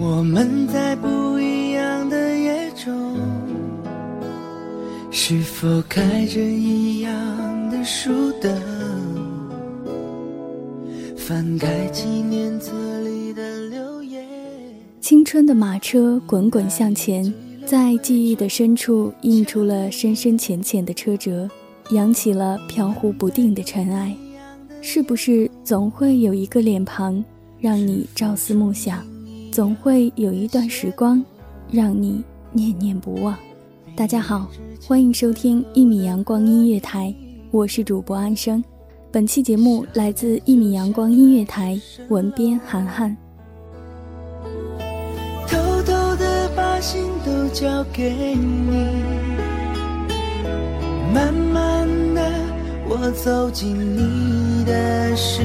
我们在不一样的夜中，是否开着一样的？翻开纪念册里的留言。青春的马车滚滚向前，在记忆的深处印出了深深浅浅的车辙，扬起了飘忽不定的尘埃。是不是总会有一个脸庞，让你朝思暮想？总会有一段时光，让你念念不忘。大家好，欢迎收听一米阳光音乐台，我是主播安生。本期节目来自一米阳光音乐台，文编涵涵。偷偷的把心都交给你，慢慢的我走进你的世，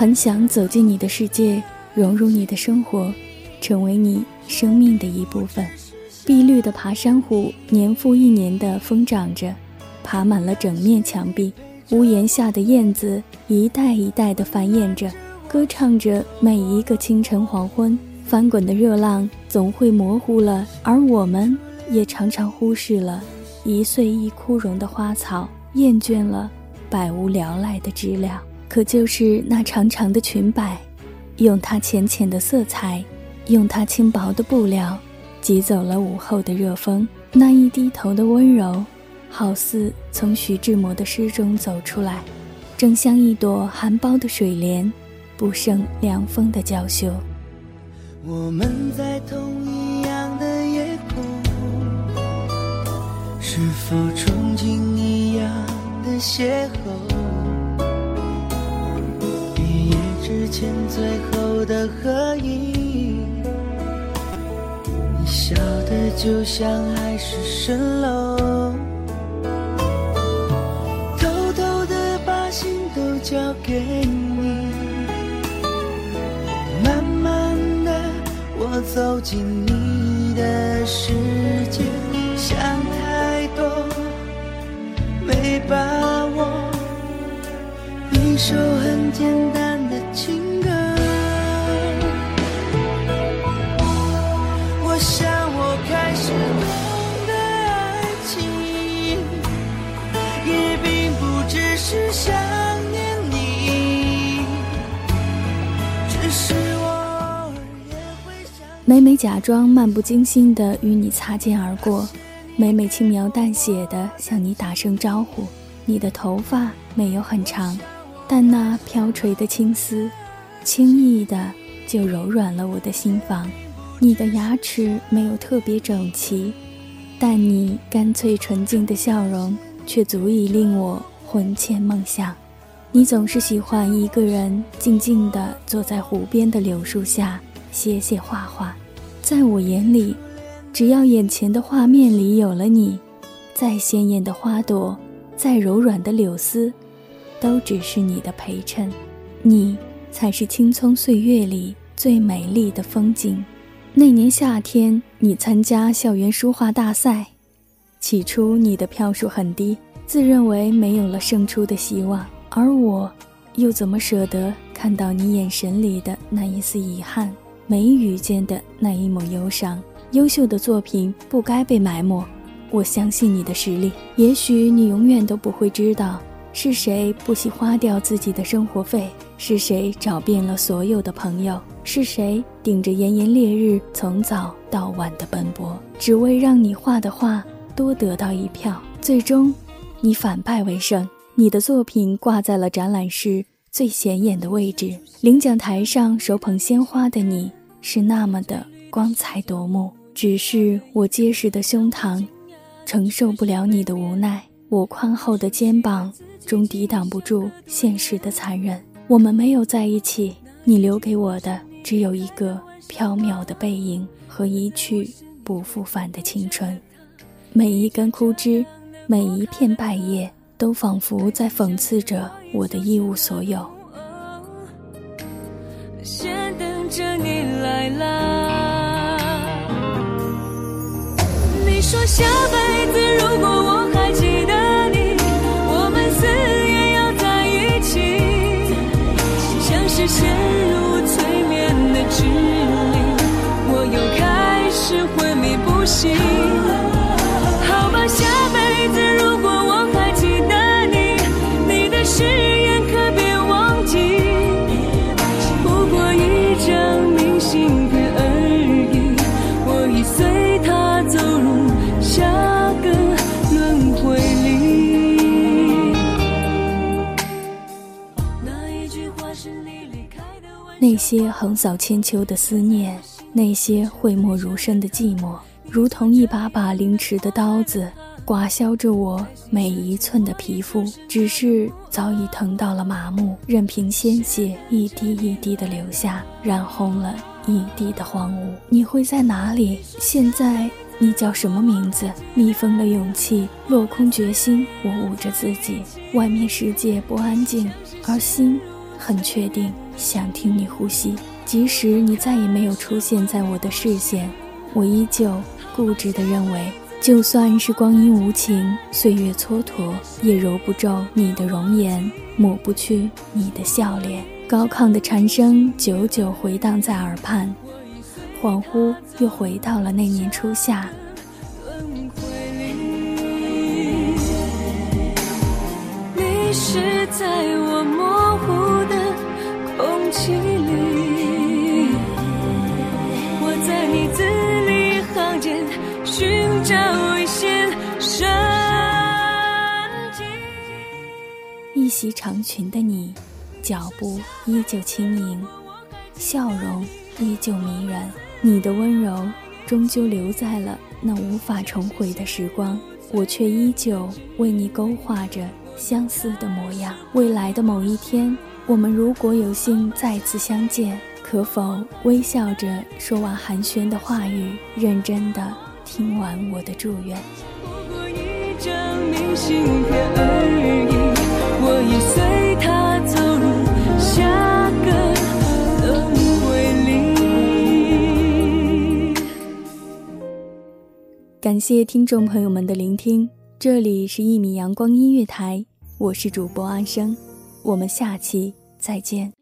很想走进你的世界，融入你的生活，成为你生命的一部分。碧绿的爬山虎年复一年地疯长着，爬满了整面墙壁。屋檐下的燕子一代一代地繁衍着，歌唱着每一个清晨黄昏。翻滚的热浪总会模糊了，而我们也常常忽视了一岁一枯荣的花草，厌倦了百无聊赖的知了。可就是那长长的裙摆，用它浅浅的色彩，用它轻薄的布料，挤走了午后的热风。那一低头的温柔，好似从徐志摩的诗中走出来，正像一朵含苞的水莲，不胜凉风的娇羞。我们在同一样的夜空，是否憧憬一样的邂逅？前最后的合影，你笑的就像海市蜃楼，偷偷的把心都交给你，慢慢的我走进你的世界，想太多没把握，一首很简单。每每假装漫不经心的与你擦肩而过，每每轻描淡写的向你打声招呼。你的头发没有很长。但那飘垂的青丝，轻易的就柔软了我的心房。你的牙齿没有特别整齐，但你干脆纯净的笑容却足以令我魂牵梦想。你总是喜欢一个人静静地坐在湖边的柳树下写写画画。在我眼里，只要眼前的画面里有了你，再鲜艳的花朵，再柔软的柳丝。都只是你的陪衬，你才是青葱岁月里最美丽的风景。那年夏天，你参加校园书画大赛，起初你的票数很低，自认为没有了胜出的希望。而我，又怎么舍得看到你眼神里的那一丝遗憾，眉宇间的那一抹忧伤？优秀的作品不该被埋没。我相信你的实力，也许你永远都不会知道。是谁不惜花掉自己的生活费，是谁找遍了所有的朋友？是谁顶着炎炎烈日从早到晚的奔波，只为让你画的画多得到一票？最终，你反败为胜。你的作品挂在了展览室最显眼的位置，领奖台上手捧鲜花的你是那么的光彩夺目。只是我结实的胸膛承受不了你的无奈，我宽厚的肩膀终抵挡不住现实的残忍。我们没有在一起，你留给我的只有一个飘渺的背影和一去不复返的青春。每一根枯枝，每一片败叶。都仿佛在讽刺着我的一无所有。先等着你来啦。你说下辈子如果我还记得你，我们死也要在一起。像是陷入催眠的指令，我又开始昏迷不醒。那些横扫千秋的思念，那些讳莫如深的寂寞，如同一把把凌迟的刀子，刮削着我每一寸的皮肤。只是早已疼到了麻木，任凭鲜血一滴一滴的流下，染红了一地的荒芜。你会在哪里？现在你叫什么名字？密封了勇气，落空决心。我捂着自己，外面世界不安静，而心。很确定想听你呼吸，即使你再也没有出现在我的视线，我依旧固执地认为，就算是光阴无情，岁月蹉跎，也揉不皱你的容颜，抹不去你的笑脸。高亢的蝉声久久回荡在耳畔，恍惚又回到了那年初夏。你是在我模糊。一线生机。一袭长裙的你，脚步依旧轻盈，笑容依旧迷人。你的温柔终究留在了那无法重回的时光，我却依旧为你勾画着相似的模样。未来的某一天。我们如果有幸再次相见，可否微笑着说完寒暄的话语，认真的听完我的祝愿？不过一张明信片而已，我已随他走入下个。感谢听众朋友们的聆听，这里是《一米阳光音乐台》，我是主播安生，我们下期。再见。